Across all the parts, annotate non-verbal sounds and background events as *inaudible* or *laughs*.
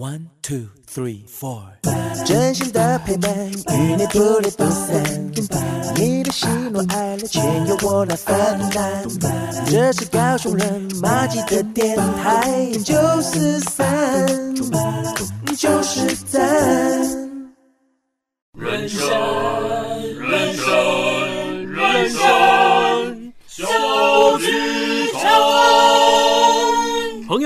One two three four，真心的陪伴，与你不离不散。你的喜怒哀乐，全由我来分担。这是高雄人马吉的电台，九四三，九四三。人生，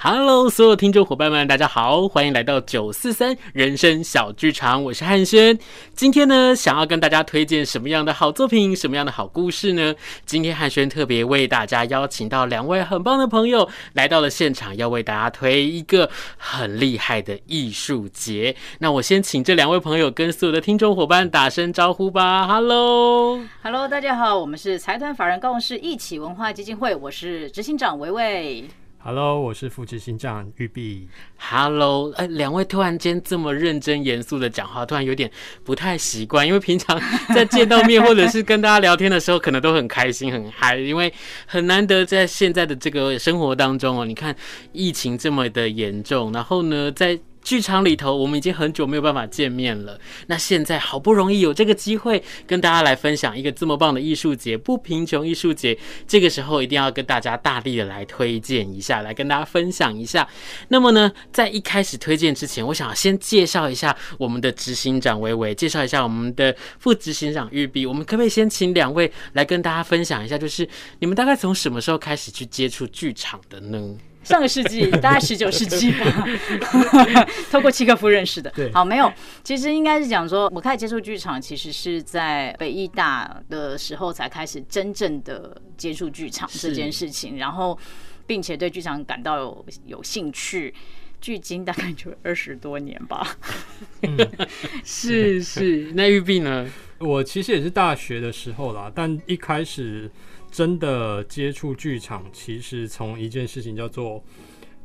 Hello，所有听众伙伴们，大家好，欢迎来到九四三人生小剧场，我是汉轩。今天呢，想要跟大家推荐什么样的好作品，什么样的好故事呢？今天汉轩特别为大家邀请到两位很棒的朋友来到了现场，要为大家推一个很厉害的艺术节。那我先请这两位朋友跟所有的听众伙伴打声招呼吧。Hello，Hello，大家好，我们是财团法人高雄市艺启文化基金会，我是执行长维维。Hello，我是副执行长玉碧。Hello，哎，两位突然间这么认真严肃的讲话，突然有点不太习惯，因为平常 *laughs* 在见到面或者是跟大家聊天的时候，可能都很开心很嗨，因为很难得在现在的这个生活当中哦，你看疫情这么的严重，然后呢，在剧场里头，我们已经很久没有办法见面了。那现在好不容易有这个机会，跟大家来分享一个这么棒的艺术节——不贫穷艺术节。这个时候一定要跟大家大力的来推荐一下，来跟大家分享一下。那么呢，在一开始推荐之前，我想先介绍一下我们的执行长维维，介绍一下我们的副执行长玉碧。我们可不可以先请两位来跟大家分享一下，就是你们大概从什么时候开始去接触剧场的呢？上个世纪，*laughs* 大概十九世纪吧，*laughs* 透过契诃夫认识的。对，好，没有，其实应该是讲说，我开始接触剧场，其实是在北艺大的时候才开始真正的接触剧场这件事情，然后并且对剧场感到有有兴趣，距今大概就二十多年吧。*laughs* 是是，那玉碧呢？我其实也是大学的时候啦，但一开始。真的接触剧场，其实从一件事情叫做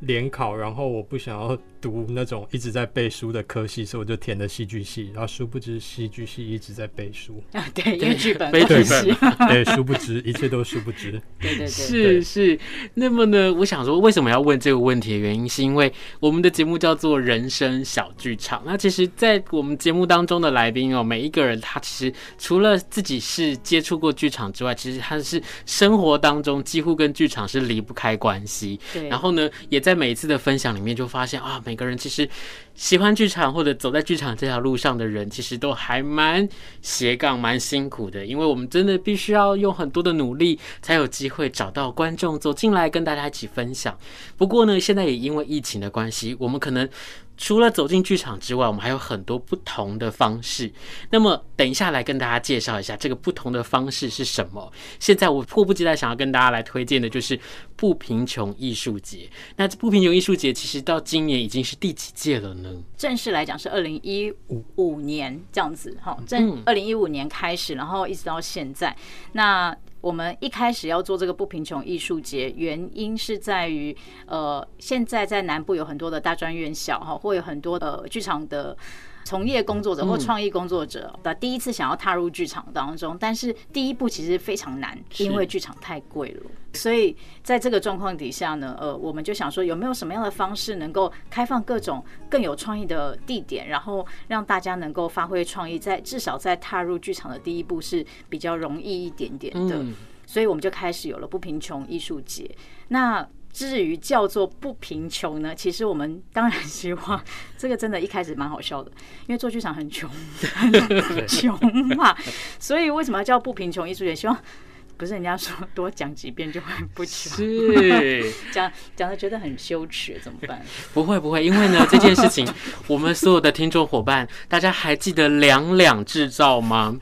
联考，然后我不想要读那种一直在背书的科系，所以我就填了戏剧系。然后殊不知戏剧系一直在背书 *laughs* 啊，对，因为剧本背剧本，*laughs* 对，殊不知一切都殊不知。*laughs* 对对对，是是。那么呢，我想说，为什么要问这个问题的原因，是因为我们的节目叫做人生小剧场。那其实，在我们节目当中的来宾哦，每一个人他其实除了自己是接触过剧场之外，其实他是生活当中几乎跟剧场是离不开关系。对。然后呢，也在。在每一次的分享里面，就发现啊，每个人其实喜欢剧场或者走在剧场这条路上的人，其实都还蛮斜杠、蛮辛苦的。因为我们真的必须要用很多的努力，才有机会找到观众走进来跟大家一起分享。不过呢，现在也因为疫情的关系，我们可能。除了走进剧场之外，我们还有很多不同的方式。那么，等一下来跟大家介绍一下这个不同的方式是什么。现在我迫不及待想要跟大家来推荐的就是不贫穷艺术节。那这不贫穷艺术节其实到今年已经是第几届了呢？正式来讲是二零一五年这样子，哈，正二零一五年开始，然后一直到现在。那我们一开始要做这个不贫穷艺术节，原因是在于，呃，现在在南部有很多的大专院校哈，会有很多的剧场的从业工作者或创意工作者的第一次想要踏入剧场当中，但是第一步其实非常难，因为剧场太贵了。所以在这个状况底下呢，呃，我们就想说有没有什么样的方式能够开放各种更有创意的地点，然后让大家能够发挥创意，在至少在踏入剧场的第一步是比较容易一点点的。所以我们就开始有了不贫穷艺术节。那至于叫做不贫穷呢，其实我们当然希望这个真的一开始蛮好笑的，因为做剧场很穷，很 *laughs* 穷嘛。所以为什么要叫不贫穷艺术节？希望。不是人家说多讲几遍就会不 *laughs* 讲，是讲讲的觉得很羞耻，怎么办？*laughs* 不会不会，因为呢这件事情，*laughs* 我们所有的听众伙伴，大家还记得两两制造吗？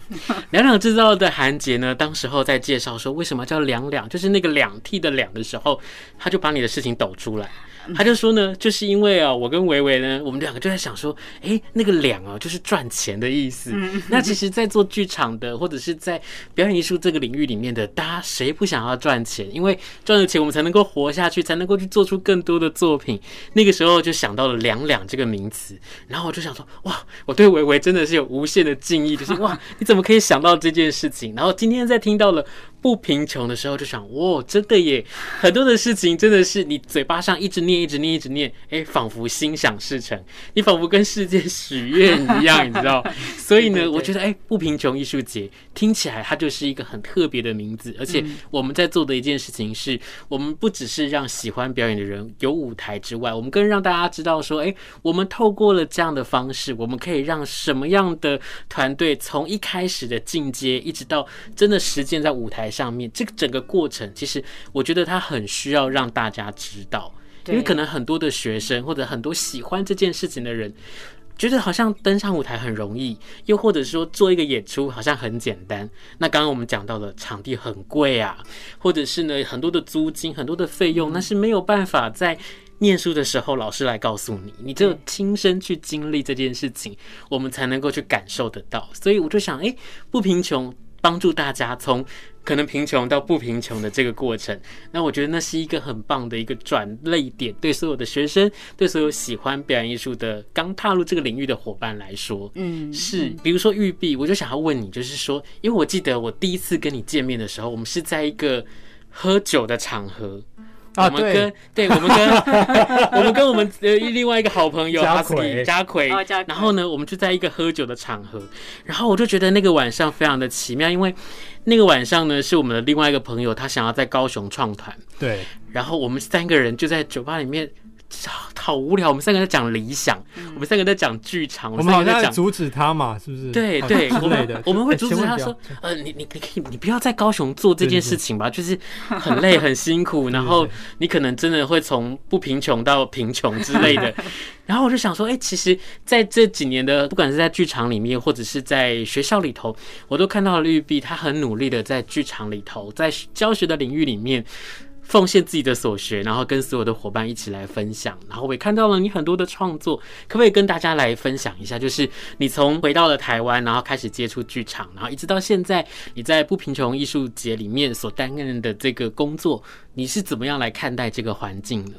两两制造的韩杰呢，当时候在介绍说为什么叫两两，就是那个两 T 的两的时候，他就把你的事情抖出来。他就说呢，就是因为啊，我跟维维呢，我们两个就在想说，哎，那个两啊，就是赚钱的意思。那其实，在做剧场的，或者是在表演艺术这个领域里面的，大家谁不想要赚钱？因为赚了钱，我们才能够活下去，才能够去做出更多的作品。那个时候就想到了“两两”这个名词，然后我就想说，哇，我对维维真的是有无限的敬意，就是哇，你怎么可以想到这件事情？然后今天在听到了。不贫穷的时候就想，哇，真的耶！很多的事情真的是你嘴巴上一直念、一直念、一直念，哎，仿佛心想事成，你仿佛跟世界许愿一样，你知道？所以呢，我觉得，哎，不贫穷艺术节听起来它就是一个很特别的名字，而且我们在做的一件事情是，我们不只是让喜欢表演的人有舞台之外，我们更让大家知道说，哎，我们透过了这样的方式，我们可以让什么样的团队从一开始的进阶，一直到真的实践在舞台上面，这个整个过程，其实我觉得它很需要让大家知道，因为可能很多的学生或者很多喜欢这件事情的人，觉得好像登上舞台很容易，又或者说做一个演出好像很简单。那刚刚我们讲到了场地很贵啊，或者是呢很多的租金、很多的费用，那是没有办法在念书的时候老师来告诉你，你只有亲身去经历这件事情，我们才能够去感受得到。所以我就想，哎，不贫穷。帮助大家从可能贫穷到不贫穷的这个过程，那我觉得那是一个很棒的一个转泪点，对所有的学生，对所有喜欢表演艺术的刚踏入这个领域的伙伴来说，嗯，是。比如说玉碧，我就想要问你，就是说，因为我记得我第一次跟你见面的时候，我们是在一个喝酒的场合。我们跟、啊、对，对，我们跟我们跟我们呃另外一个好朋友阿奎家奎，然后呢，我们就在一个喝酒的场合，然后我就觉得那个晚上非常的奇妙，因为那个晚上呢是我们的另外一个朋友，他想要在高雄创团，对，然后我们三个人就在酒吧里面。好无聊，我们三个在讲理想，我们三个在讲剧场，我们好像在阻止他嘛，是不是？对对，我们，我们会阻止他说，*laughs* 呃，你你你可以，你不要在高雄做这件事情吧，就是 *laughs* 很累很辛苦，然后你可能真的会从不贫穷到贫穷之类的。*laughs* 然后我就想说，哎，其实在这几年的，不管是在剧场里面，或者是在学校里头，我都看到了玉璧，他很努力的在剧场里头，在教学的领域里面。奉献自己的所学，然后跟所有的伙伴一起来分享。然后我也看到了你很多的创作，可不可以跟大家来分享一下？就是你从回到了台湾，然后开始接触剧场，然后一直到现在，你在不贫穷艺术节里面所担任的这个工作，你是怎么样来看待这个环境呢？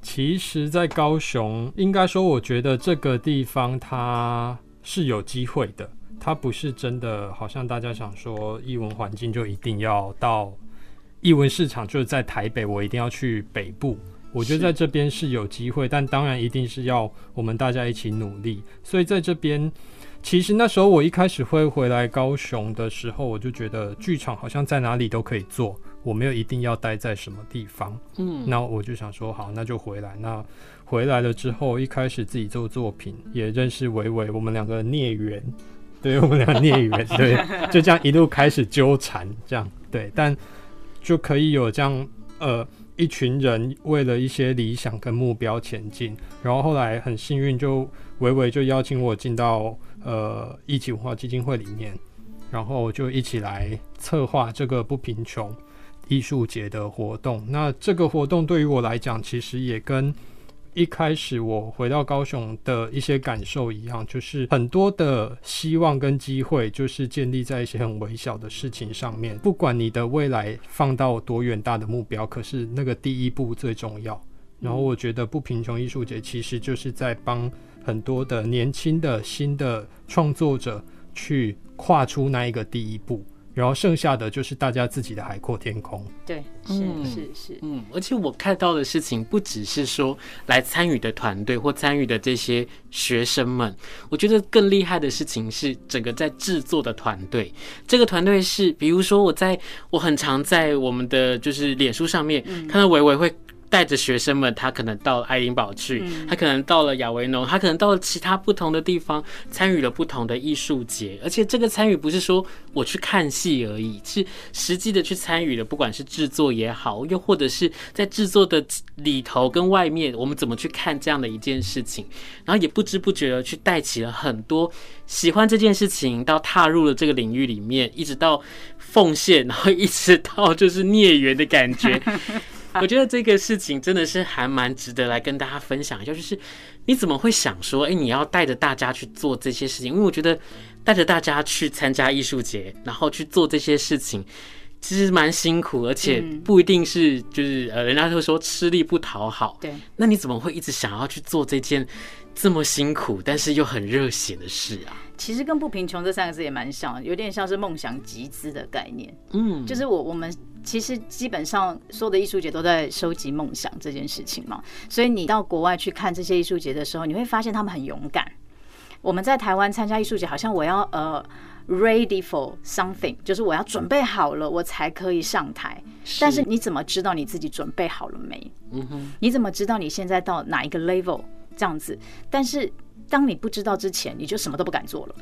其实，在高雄，应该说，我觉得这个地方它是有机会的，它不是真的，好像大家想说，艺文环境就一定要到。艺文市场就是在台北，我一定要去北部。我觉得在这边是有机会，但当然一定是要我们大家一起努力。所以在这边，其实那时候我一开始会回来高雄的时候，我就觉得剧场好像在哪里都可以做，我没有一定要待在什么地方。嗯，那我就想说，好，那就回来。那回来了之后，一开始自己做作品，也认识维维，我们两个孽缘，对我们俩孽缘，对，就这样一路开始纠缠，这样对，但。就可以有这样呃一群人为了一些理想跟目标前进，然后后来很幸运，就维维就邀请我进到呃一起文化基金会里面，然后就一起来策划这个不贫穷艺术节的活动。那这个活动对于我来讲，其实也跟一开始我回到高雄的一些感受一样，就是很多的希望跟机会，就是建立在一些很微小的事情上面。不管你的未来放到多远大的目标，可是那个第一步最重要。然后我觉得不贫穷艺术节其实就是在帮很多的年轻的新的创作者去跨出那一个第一步。然后剩下的就是大家自己的海阔天空。对，是是是，嗯，而且我看到的事情不只是说来参与的团队或参与的这些学生们，我觉得更厉害的事情是整个在制作的团队。这个团队是，比如说我在我很常在我们的就是脸书上面看到维维会。带着学生们，他可能到爱丁堡去，他可能到了亚维农，他可能到了其他不同的地方，参与了不同的艺术节。而且这个参与不是说我去看戏而已，是实际的去参与了，不管是制作也好，又或者是在制作的里头跟外面，我们怎么去看这样的一件事情，然后也不知不觉的去带起了很多喜欢这件事情，到踏入了这个领域里面，一直到奉献，然后一直到就是孽缘的感觉。*laughs* 我觉得这个事情真的是还蛮值得来跟大家分享一下，就是你怎么会想说，哎，你要带着大家去做这些事情？因为我觉得带着大家去参加艺术节，然后去做这些事情，其实蛮辛苦，而且不一定是就是呃，人家都说吃力不讨好。对，那你怎么会一直想要去做这件这么辛苦，但是又很热血的事啊？其实跟不贫穷这三个字也蛮像，有点像是梦想集资的概念。嗯，就是我我们其实基本上所有的艺术节都在收集梦想这件事情嘛。所以你到国外去看这些艺术节的时候，你会发现他们很勇敢。我们在台湾参加艺术节，好像我要呃 ready for something，就是我要准备好了，我才可以上台。但是你怎么知道你自己准备好了没？嗯哼，你怎么知道你现在到哪一个 level 这样子？但是。当你不知道之前，你就什么都不敢做了。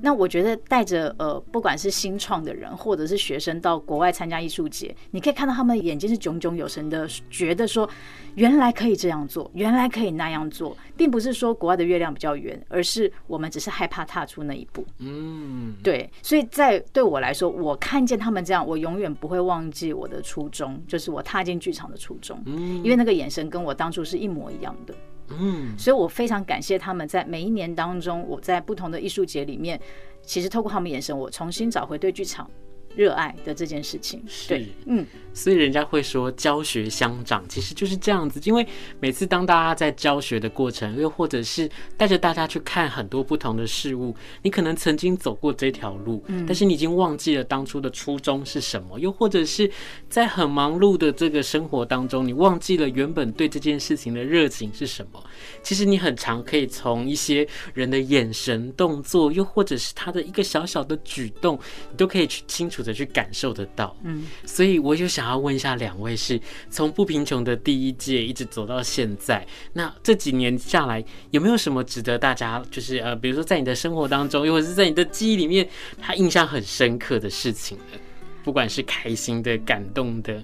那我觉得带着呃，不管是新创的人或者是学生到国外参加艺术节，你可以看到他们眼睛是炯炯有神的，觉得说原来可以这样做，原来可以那样做，并不是说国外的月亮比较圆，而是我们只是害怕踏出那一步。嗯，对。所以在对我来说，我看见他们这样，我永远不会忘记我的初衷，就是我踏进剧场的初衷。嗯，因为那个眼神跟我当初是一模一样的。嗯，所以我非常感谢他们在每一年当中，我在不同的艺术节里面，其实透过他们眼神，我重新找回对剧场热爱的这件事情，对，嗯，所以人家会说教学相长，其实就是这样子。因为每次当大家在教学的过程，又或者是带着大家去看很多不同的事物，你可能曾经走过这条路，但是你已经忘记了当初的初衷是什么，又或者是在很忙碌的这个生活当中，你忘记了原本对这件事情的热情是什么。其实你很常可以从一些人的眼神、动作，又或者是他的一个小小的举动，你都可以去清楚的去感受得到，嗯，所以我就想要问一下两位，是从不贫穷的第一届一直走到现在，那这几年下来有没有什么值得大家就是呃，比如说在你的生活当中，又或者是在你的记忆里面，他印象很深刻的事情呢？不管是开心的、感动的，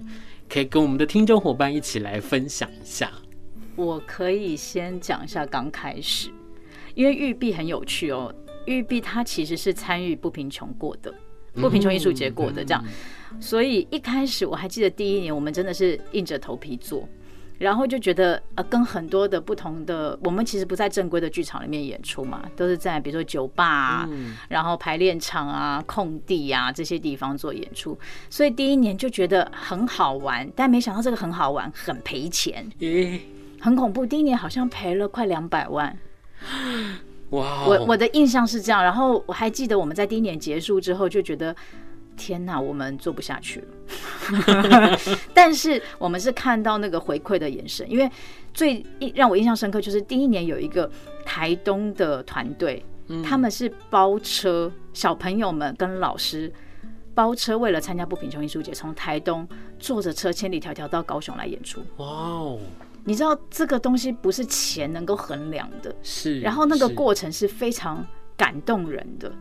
可以跟我们的听众伙伴一起来分享一下。我可以先讲一下刚开始，因为玉璧很有趣哦，玉璧他其实是参与不贫穷过的。不贫穷艺术节过的这样，所以一开始我还记得第一年，我们真的是硬着头皮做，然后就觉得呃，跟很多的不同的，我们其实不在正规的剧场里面演出嘛，都是在比如说酒吧啊，然后排练场啊、空地啊这些地方做演出，所以第一年就觉得很好玩，但没想到这个很好玩很赔钱，很恐怖。第一年好像赔了快两百万。*gasps* 哇！我我的印象是这样，然后我还记得我们在第一年结束之后就觉得，天哪，我们做不下去了。*laughs* 但是我们是看到那个回馈的眼神，因为最让我印象深刻就是第一年有一个台东的团队，他们是包车，小朋友们跟老师包车，为了参加不贫穷艺术节，从台东坐着车千里迢迢到高雄来演出。哇哦！你知道这个东西不是钱能够衡量的，是。然后那个过程是非常感动人的。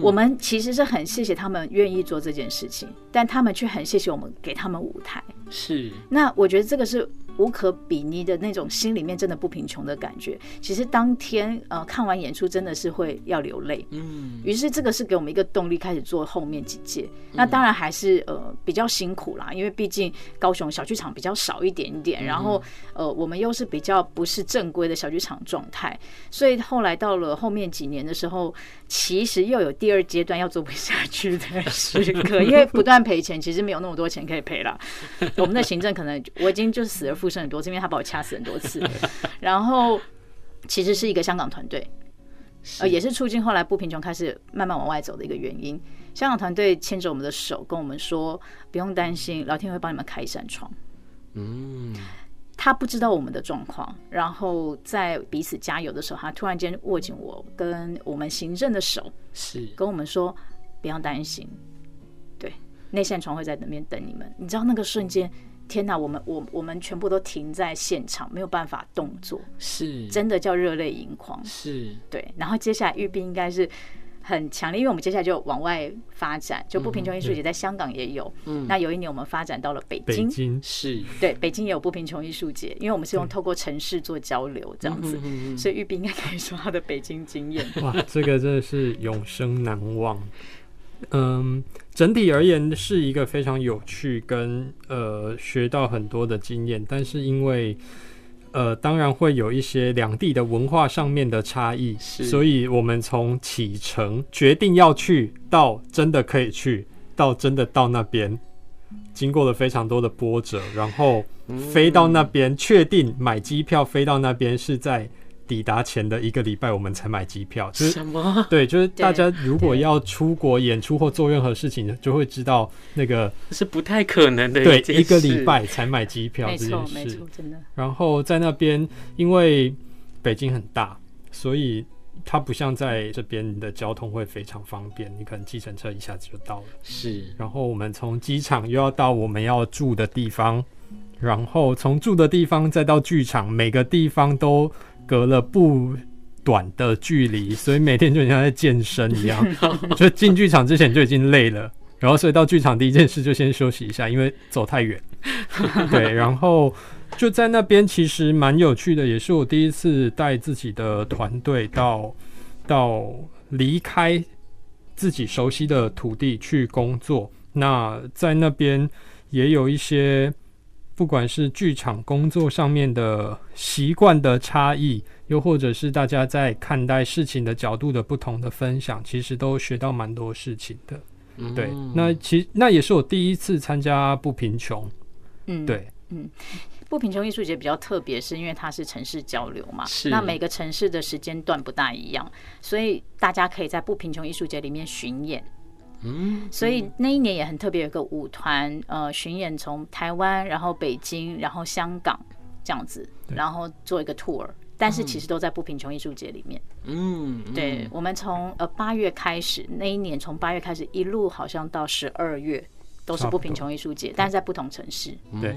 我们其实是很谢谢他们愿意做这件事情，但他们却很谢谢我们给他们舞台。是。那我觉得这个是。无可比拟的那种心里面真的不贫穷的感觉。其实当天呃看完演出真的是会要流泪，嗯，于是这个是给我们一个动力，开始做后面几届。那当然还是呃比较辛苦啦，因为毕竟高雄小剧场比较少一点点，然后呃我们又是比较不是正规的小剧场状态，所以后来到了后面几年的时候，其实又有第二阶段要做不下去的时刻，*laughs* 因为不断赔钱，其实没有那么多钱可以赔了。我们的行政可能我已经就死而复生很多次，因为他把我掐死很多次。然后其实是一个香港团队，呃，也是促进后来不贫穷开始慢慢往外走的一个原因。香港团队牵着我们的手，跟我们说不用担心，老天会帮你们开一扇窗。嗯，他不知道我们的状况，然后在彼此加油的时候，他突然间握紧我跟我们行政的手，是跟我们说不要担心，对，那扇窗会在那边等你们。你知道那个瞬间。天哪，我们我我们全部都停在现场，没有办法动作，是真的叫热泪盈眶，是对。然后接下来玉斌应该是很强烈，因为我们接下来就往外发展，就不贫穷艺术节在香港也有，嗯，那有一年我们发展到了北京，北京是对，北京也有不贫穷艺术节，因为我们是用透过城市做交流这样子，所以玉斌应该可以说他的北京经验。哇，这个真的是永生难忘。嗯，整体而言是一个非常有趣跟呃学到很多的经验，但是因为呃当然会有一些两地的文化上面的差异，所以我们从启程决定要去到真的可以去到真的到那边，经过了非常多的波折，然后飞到那边确定买机票飞到那边是在。抵达前的一个礼拜，我们才买机票。就是什么？对，就是大家如果要出国演出或做任何事情，就会知道那个是不太可能的。对，一个礼拜才买机票这件事，没错，真的。然后在那边，因为北京很大，所以它不像在这边，你的交通会非常方便，你可能计程车一下子就到了。是。然后我们从机场又要到我们要住的地方，然后从住的地方再到剧场，每个地方都。隔了不短的距离，所以每天就像在健身一样。*laughs* 就进剧场之前就已经累了，然后所以到剧场第一件事就先休息一下，因为走太远。*laughs* 对，然后就在那边其实蛮有趣的，也是我第一次带自己的团队到到离开自己熟悉的土地去工作。那在那边也有一些。不管是剧场工作上面的习惯的差异，又或者是大家在看待事情的角度的不同的分享，其实都学到蛮多事情的。嗯、对，那其那也是我第一次参加不贫穷。嗯，对，嗯，不贫穷艺术节比较特别，是因为它是城市交流嘛。是。那每个城市的时间段不大一样，所以大家可以在不贫穷艺术节里面巡演。嗯，所以那一年也很特别，有个舞团呃巡演，从台湾，然后北京，然后香港这样子，然后做一个 tour，但是其实都在不贫穷艺术节里面。嗯，对，我们从呃八月开始，那一年从八月开始一路好像到十二月。都是不贫穷艺术节，但是在不同城市。对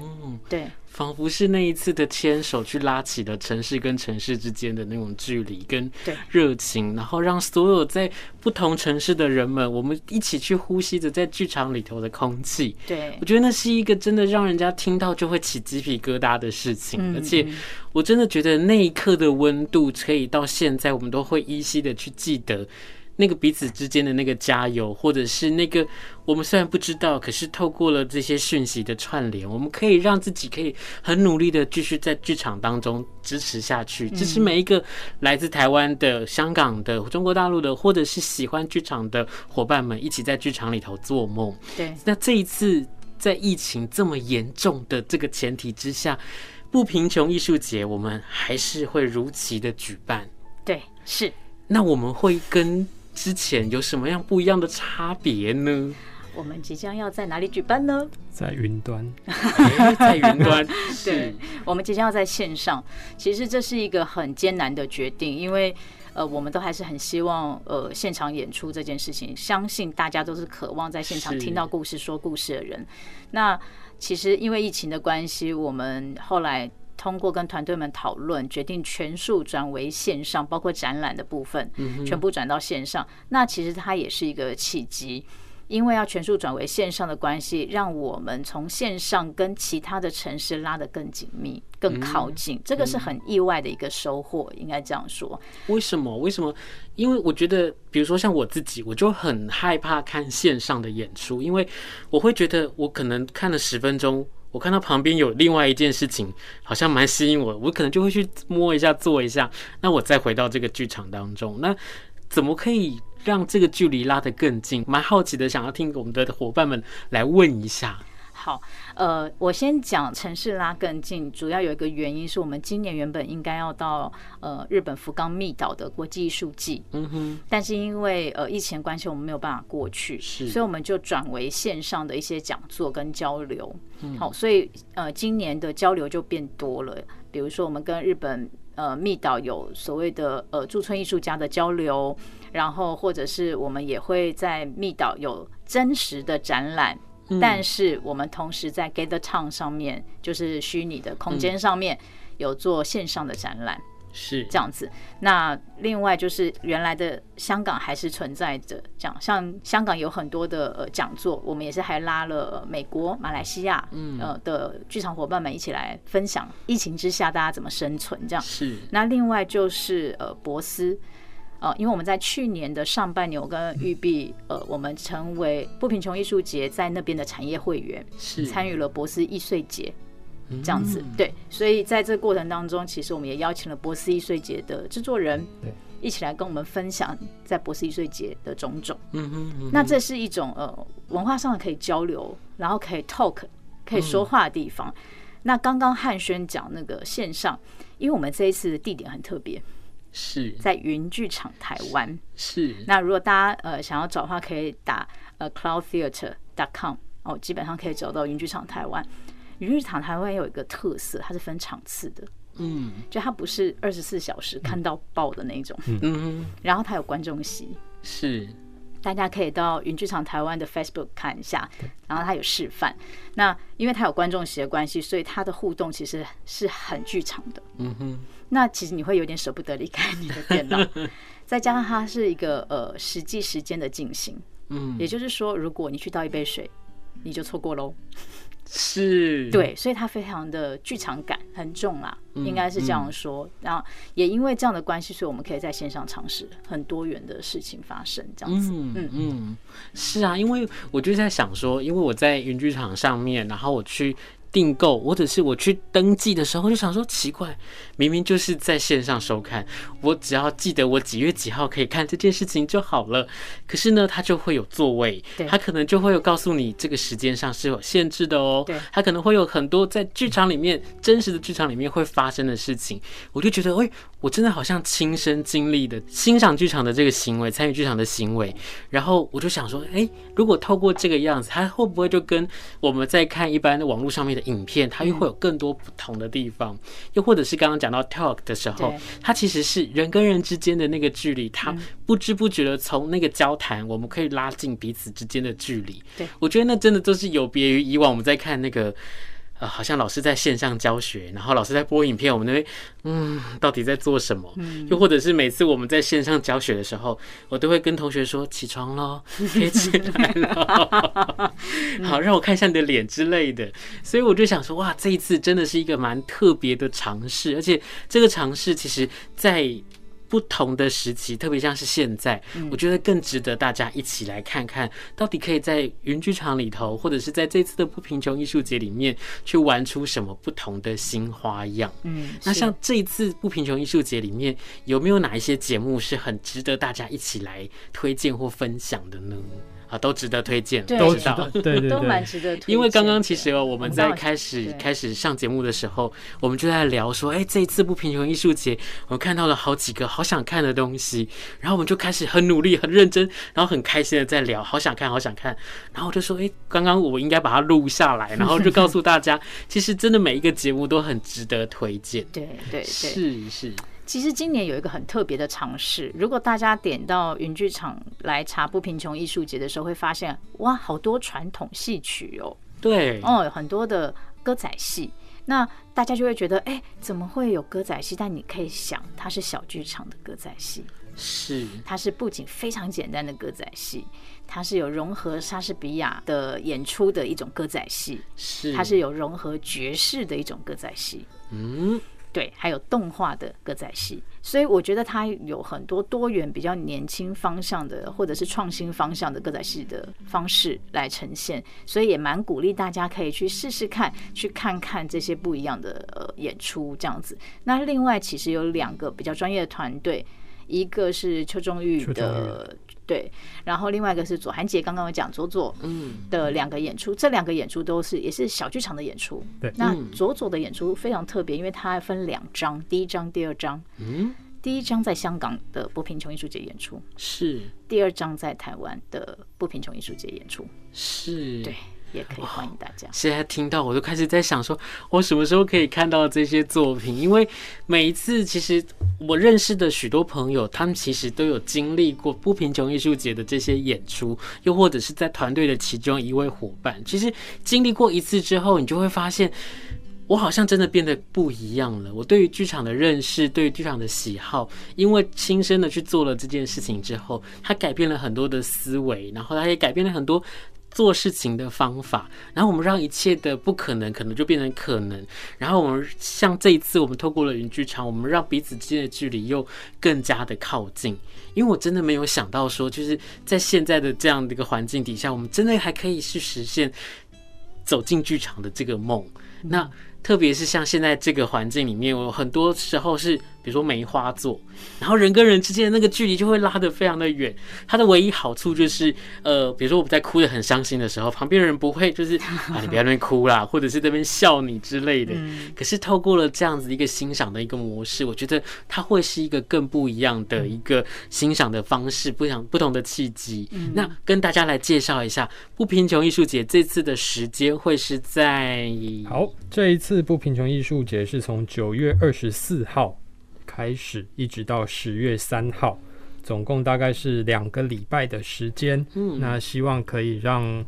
对，仿佛是那一次的牵手，去拉起了城市跟城市之间的那种距离跟热情，然后让所有在不同城市的人们，我们一起去呼吸着在剧场里头的空气。对，我觉得那是一个真的让人家听到就会起鸡皮疙瘩的事情，而且我真的觉得那一刻的温度，可以到现在我们都会依稀的去记得。那个彼此之间的那个加油，或者是那个我们虽然不知道，可是透过了这些讯息的串联，我们可以让自己可以很努力的继续在剧场当中支持下去，支持每一个来自台湾的、香港的、中国大陆的，或者是喜欢剧场的伙伴们，一起在剧场里头做梦。对，那这一次在疫情这么严重的这个前提之下，不贫穷艺术节我们还是会如期的举办。对，是。那我们会跟之前有什么样不一样的差别呢？我们即将要在哪里举办呢？在云端，在云端。*laughs* 对，我们即将要在线上。其实这是一个很艰难的决定，因为呃，我们都还是很希望呃现场演出这件事情。相信大家都是渴望在现场听到故事、说故事的人。那其实因为疫情的关系，我们后来。通过跟团队们讨论，决定全数转为线上，包括展览的部分，全部转到线上。那其实它也是一个契机，因为要全数转为线上的关系，让我们从线上跟其他的城市拉得更紧密、更靠近。这个是很意外的一个收获，应该这样说。为什么？为什么？因为我觉得，比如说像我自己，我就很害怕看线上的演出，因为我会觉得我可能看了十分钟。我看到旁边有另外一件事情，好像蛮吸引我，我可能就会去摸一下、做一下。那我再回到这个剧场当中，那怎么可以让这个距离拉得更近？蛮好奇的，想要听我们的伙伴们来问一下。好，呃，我先讲城市拉更近，主要有一个原因是我们今年原本应该要到呃日本福冈密岛的国际艺术季，嗯哼，但是因为呃疫情关系，我们没有办法过去，是，所以我们就转为线上的一些讲座跟交流。嗯，好，所以呃今年的交流就变多了，比如说我们跟日本呃密岛有所谓的呃驻村艺术家的交流，然后或者是我们也会在密岛有真实的展览。但是我们同时在 Gather Town 上面，就是虚拟的空间上面有做线上的展览，是这样子。那另外就是原来的香港还是存在着，这样像香港有很多的呃讲座，我们也是还拉了美国、马来西亚嗯呃的剧场伙伴们一起来分享疫情之下大家怎么生存这样。是。那另外就是呃博斯。呃，因为我们在去年的上半年，我跟玉碧，呃，我们成为不贫穷艺术节在那边的产业会员，是。参与了博斯易碎节，这样子，对，所以在这个过程当中，其实我们也邀请了博斯易碎节的制作人，对，一起来跟我们分享在博斯易碎节的种种，嗯哼，那这是一种呃文化上的可以交流，然后可以 talk，可以说话的地方。那刚刚汉轩讲那个线上，因为我们这一次的地点很特别。是。在云剧场台湾。是，那如果大家呃想要找的话，可以打呃 cloudtheater.com 哦，基本上可以找到云剧场台湾。云剧场台湾有一个特色，它是分场次的，嗯，就它不是二十四小时看到爆的那种，嗯。嗯，然后它有观众席，是。大家可以到云剧场台湾的 Facebook 看一下，然后它有示范。那因为它有观众席的关系，所以它的互动其实是很剧场的。嗯哼。那其实你会有点舍不得离开你的电脑，再加上它是一个呃实际时间的进行。嗯。也就是说，如果你去倒一杯水，你就错过喽。是，对，所以它非常的剧场感很重啦，应该是这样说。然后也因为这样的关系，所以我们可以在线上尝试很多元的事情发生，这样子。嗯嗯，是啊，因为我就在想说，因为我在云剧场上面，然后我去。订购，或者是我去登记的时候，就想说奇怪，明明就是在线上收看，我只要记得我几月几号可以看这件事情就好了。可是呢，它就会有座位，它可能就会有告诉你这个时间上是有限制的哦。它可能会有很多在剧场里面真实的剧场里面会发生的事情，我就觉得，哎，我真的好像亲身经历的欣赏剧场的这个行为，参与剧场的行为。然后我就想说，哎，如果透过这个样子，它会不会就跟我们在看一般的网络上面的影片，它又会有更多不同的地方，又或者是刚刚讲到 talk 的时候，它其实是人跟人之间的那个距离，它不知不觉的从那个交谈，我们可以拉近彼此之间的距离。对，我觉得那真的都是有别于以往我们在看那个。呃，好像老师在线上教学，然后老师在播影片，我们那边嗯，到底在做什么？又或者是每次我们在线上教学的时候，我都会跟同学说起床喽，可以起来了，*laughs* 好，让我看一下你的脸之类的。所以我就想说，哇，这一次真的是一个蛮特别的尝试，而且这个尝试其实，在。不同的时期，特别像是现在，我觉得更值得大家一起来看看，到底可以在云剧场里头，或者是在这次的不贫穷艺术节里面，去玩出什么不同的新花样。嗯，那像这一次不贫穷艺术节里面，有没有哪一些节目是很值得大家一起来推荐或分享的呢？啊，都值得推荐，都知道，对对 *laughs* 对，都蛮值得推荐。因为刚刚其实我们在开始开始上节目的时候，我们就在聊说，哎，这一次不贫穷艺术节，我们看到了好几个好想看的东西，然后我们就开始很努力、很认真，然后很开心的在聊，好想看，好想看。然后我就说，哎，刚刚我应该把它录下来，然后就告诉大家，*laughs* 其实真的每一个节目都很值得推荐。对对对，是是。其实今年有一个很特别的尝试，如果大家点到云剧场来查不贫穷艺术节的时候，会发现哇，好多传统戏曲哦，对，哦，有很多的歌仔戏，那大家就会觉得，哎，怎么会有歌仔戏？但你可以想，它是小剧场的歌仔戏，是，它是不仅非常简单的歌仔戏，它是有融合莎士比亚的演出的一种歌仔戏，是，它是有融合爵士的一种歌仔戏，嗯。对，还有动画的歌仔戏，所以我觉得它有很多多元、比较年轻方向的，或者是创新方向的歌仔戏的方式来呈现，所以也蛮鼓励大家可以去试试看，去看看这些不一样的呃演出这样子。那另外其实有两个比较专业的团队，一个是邱中玉的。对，然后另外一个是左涵杰，刚刚有讲左左嗯的两个演出，这两个演出都是也是小剧场的演出。对，那左左的演出非常特别，因为它分两章，第一章、第二章。嗯，第一章在香港的不贫穷艺术节演出，是；第二章在台湾的不贫穷艺术节演出，是。对。也可以欢迎大家。现在听到我都开始在想，说我什么时候可以看到这些作品？因为每一次，其实我认识的许多朋友，他们其实都有经历过不贫穷艺术节的这些演出，又或者是在团队的其中一位伙伴。其实经历过一次之后，你就会发现，我好像真的变得不一样了。我对于剧场的认识，对于剧场的喜好，因为亲身的去做了这件事情之后，他改变了很多的思维，然后他也改变了很多。做事情的方法，然后我们让一切的不可能可能就变成可能，然后我们像这一次，我们透过了云剧场，我们让彼此之间的距离又更加的靠近。因为我真的没有想到说，就是在现在的这样的一个环境底下，我们真的还可以去实现走进剧场的这个梦。那特别是像现在这个环境里面，我很多时候是。比如说梅花座，然后人跟人之间的那个距离就会拉得非常的远。它的唯一好处就是，呃，比如说我们在哭得很伤心的时候，旁边人不会就是 *laughs* 啊，你不要那边哭啦，或者是在那边笑你之类的。可是透过了这样子一个欣赏的一个模式，我觉得它会是一个更不一样的一个欣赏的方式，不想不同的契机。那跟大家来介绍一下不贫穷艺术节这次的时间会是在好，这一次不贫穷艺术节是从九月二十四号。开始一直到十月三号，总共大概是两个礼拜的时间。嗯，那希望可以让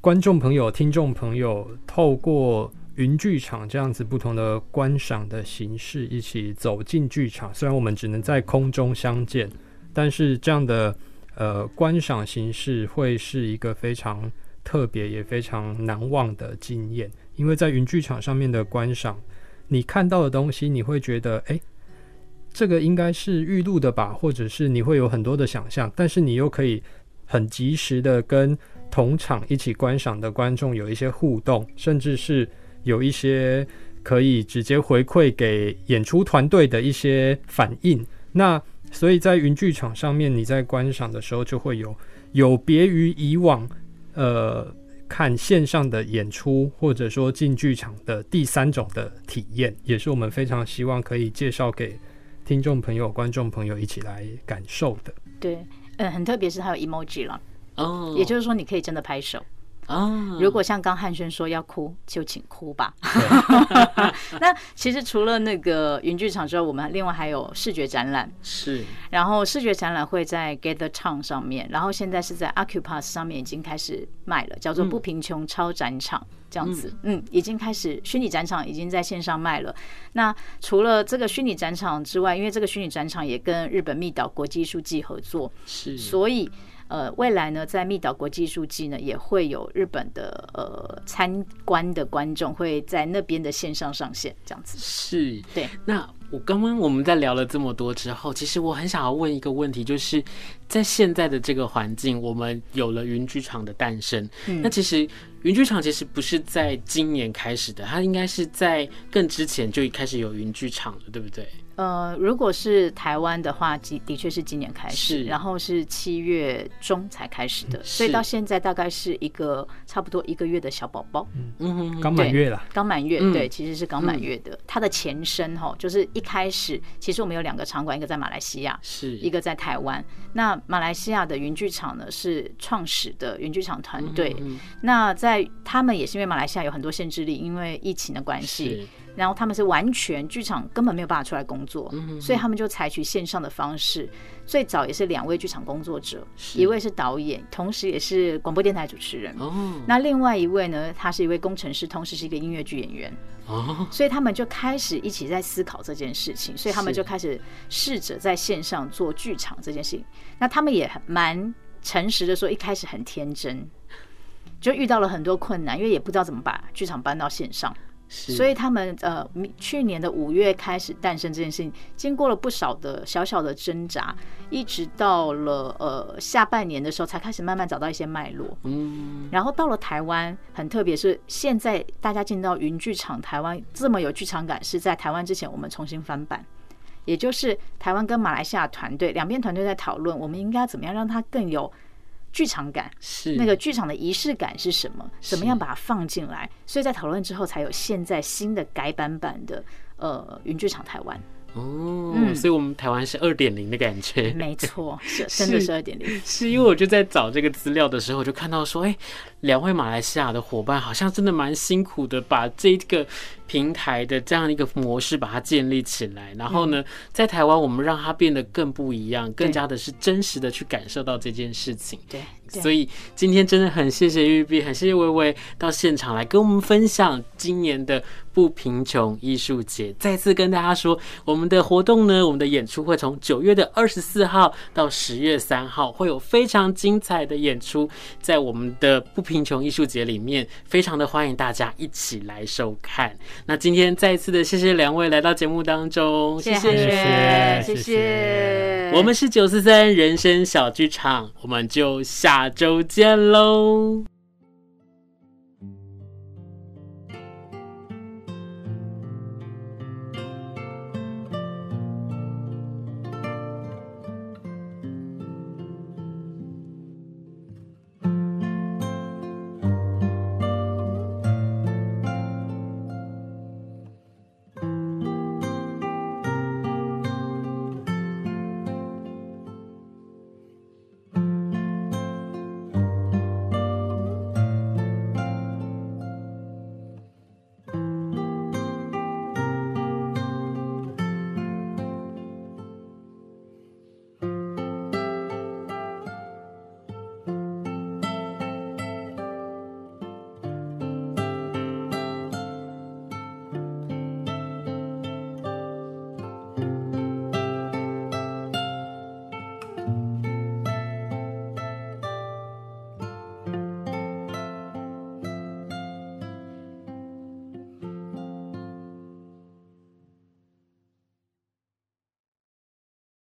观众朋友、听众朋友透过云剧场这样子不同的观赏的形式，一起走进剧场。虽然我们只能在空中相见，但是这样的呃观赏形式会是一个非常特别也非常难忘的经验。因为在云剧场上面的观赏，你看到的东西，你会觉得哎。欸这个应该是预录的吧，或者是你会有很多的想象，但是你又可以很及时的跟同场一起观赏的观众有一些互动，甚至是有一些可以直接回馈给演出团队的一些反应。那所以在云剧场上面，你在观赏的时候就会有有别于以往呃看线上的演出，或者说进剧场的第三种的体验，也是我们非常希望可以介绍给。听众朋友、观众朋友一起来感受的，对，嗯，很特别是它有 emoji 了，哦，oh. 也就是说你可以真的拍手，哦，oh. 如果像刚汉轩说要哭，就请哭吧。*laughs* 那其实除了那个云剧场之外，我们另外还有视觉展览，是，然后视觉展览会在 Gather Town 上面，然后现在是在 Accupass 上面已经开始卖了，叫做不贫穷超展场。嗯这样子，嗯，已经开始虚拟展场已经在线上卖了。那除了这个虚拟展场之外，因为这个虚拟展场也跟日本密岛国际艺术季合作，是，所以呃，未来呢，在密岛国际艺术祭呢，也会有日本的呃参观的观众会在那边的线上上线，这样子。是，对。那我刚刚我们在聊了这么多之后，其实我很想要问一个问题，就是在现在的这个环境，我们有了云剧场的诞生，嗯、那其实。云剧场其实不是在今年开始的，它应该是在更之前就开始有云剧场了，对不对？呃，如果是台湾的话，的的确是今年开始，然后是七月中才开始的，所以到现在大概是一个差不多一个月的小宝宝，嗯嗯，刚满月了，刚满月，对，其实是刚满月的。它的前身哈，就是一开始，其实我们有两个场馆，一个在马来西亚，是。一个在台湾。那马来西亚的云剧场呢，是创始的云剧场团队，那在他们也是因为马来西亚有很多限制力，因为疫情的关系。然后他们是完全剧场根本没有办法出来工作，所以他们就采取线上的方式。最早也是两位剧场工作者，一位是导演，同时也是广播电台主持人。那另外一位呢，他是一位工程师，同时是一个音乐剧演员。所以他们就开始一起在思考这件事情，所以他们就开始试着在线上做剧场这件事情。那他们也蛮诚实的说，一开始很天真，就遇到了很多困难，因为也不知道怎么把剧场搬到线上。所以他们呃，去年的五月开始诞生这件事情，经过了不少的小小的挣扎，一直到了呃下半年的时候，才开始慢慢找到一些脉络。嗯，然后到了台湾，很特别是现在大家进到云剧场台湾这么有剧场感，是在台湾之前我们重新翻版，也就是台湾跟马来西亚团队两边团队在讨论，我们应该怎么样让它更有。剧场感是那个剧场的仪式感是什么？怎么样把它放进来？所以在讨论之后，才有现在新的改版版的呃云剧场台湾。哦，嗯、所以我们台湾是二点零的感觉。没错，是 *laughs* 真的是二点零。是因为我就在找这个资料的时候，我就看到说，哎、欸，两位马来西亚的伙伴好像真的蛮辛苦的，把这个平台的这样一个模式把它建立起来。然后呢，在台湾我们让它变得更不一样，更加的是真实的去感受到这件事情。对。所以今天真的很谢谢玉碧，很谢谢薇薇到现场来跟我们分享今年的不贫穷艺术节。再次跟大家说，我们的活动呢，我们的演出会从九月的二十四号到十月三号，会有非常精彩的演出，在我们的不贫贫穷艺术节里面，非常的欢迎大家一起来收看。那今天再一次的谢谢两位来到节目当中，谢谢谢谢谢谢，我们是九四三人生小剧场，我们就下周见喽。